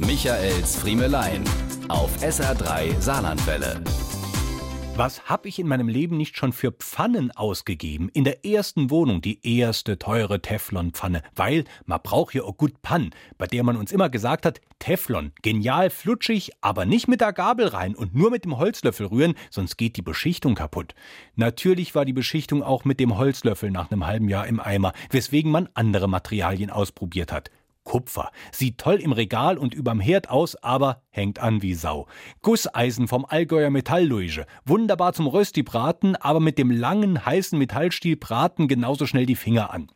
Michaels Friemelein auf SR3 Saarlandwelle. Was hab ich in meinem Leben nicht schon für Pfannen ausgegeben? In der ersten Wohnung die erste teure Teflonpfanne, weil man braucht ja auch gut Pannen, bei der man uns immer gesagt hat, Teflon, genial flutschig, aber nicht mit der Gabel rein und nur mit dem Holzlöffel rühren, sonst geht die Beschichtung kaputt. Natürlich war die Beschichtung auch mit dem Holzlöffel nach einem halben Jahr im Eimer, weswegen man andere Materialien ausprobiert hat. Kupfer. Sieht toll im Regal und überm Herd aus, aber hängt an wie Sau. Gusseisen vom Allgäuer Metallluige. Wunderbar zum Rösti-Braten, aber mit dem langen, heißen Metallstiel braten genauso schnell die Finger an.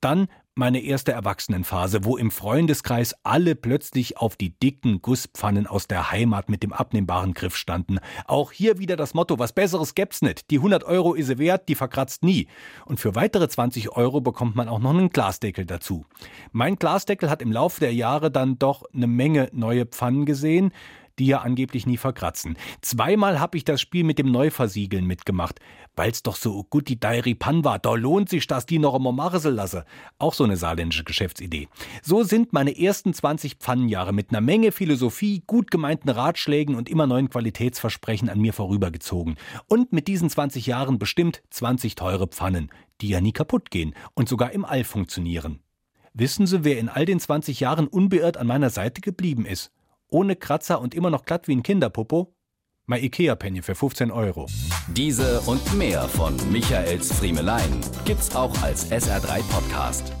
Dann meine erste Erwachsenenphase, wo im Freundeskreis alle plötzlich auf die dicken Gusspfannen aus der Heimat mit dem abnehmbaren Griff standen. Auch hier wieder das Motto, was Besseres gäb's nicht. Die 100 Euro ist sie wert, die verkratzt nie. Und für weitere 20 Euro bekommt man auch noch einen Glasdeckel dazu. Mein Glasdeckel hat im Laufe der Jahre dann doch eine Menge neue Pfannen gesehen die ja angeblich nie verkratzen. Zweimal habe ich das Spiel mit dem Neuversiegeln mitgemacht, weil's doch so gut die Diary Pan war. Da lohnt sich, dass die noch immer machen lasse. Auch so eine saarländische Geschäftsidee. So sind meine ersten 20 Pfannenjahre mit einer Menge Philosophie, gut gemeinten Ratschlägen und immer neuen Qualitätsversprechen an mir vorübergezogen. Und mit diesen 20 Jahren bestimmt 20 teure Pfannen, die ja nie kaputt gehen und sogar im All funktionieren. Wissen Sie, wer in all den 20 Jahren unbeirrt an meiner Seite geblieben ist? Ohne Kratzer und immer noch glatt wie ein Kinderpopo? Mein Ikea-Penny für 15 Euro. Diese und mehr von Michaels Friemelein gibt's auch als SR3 Podcast.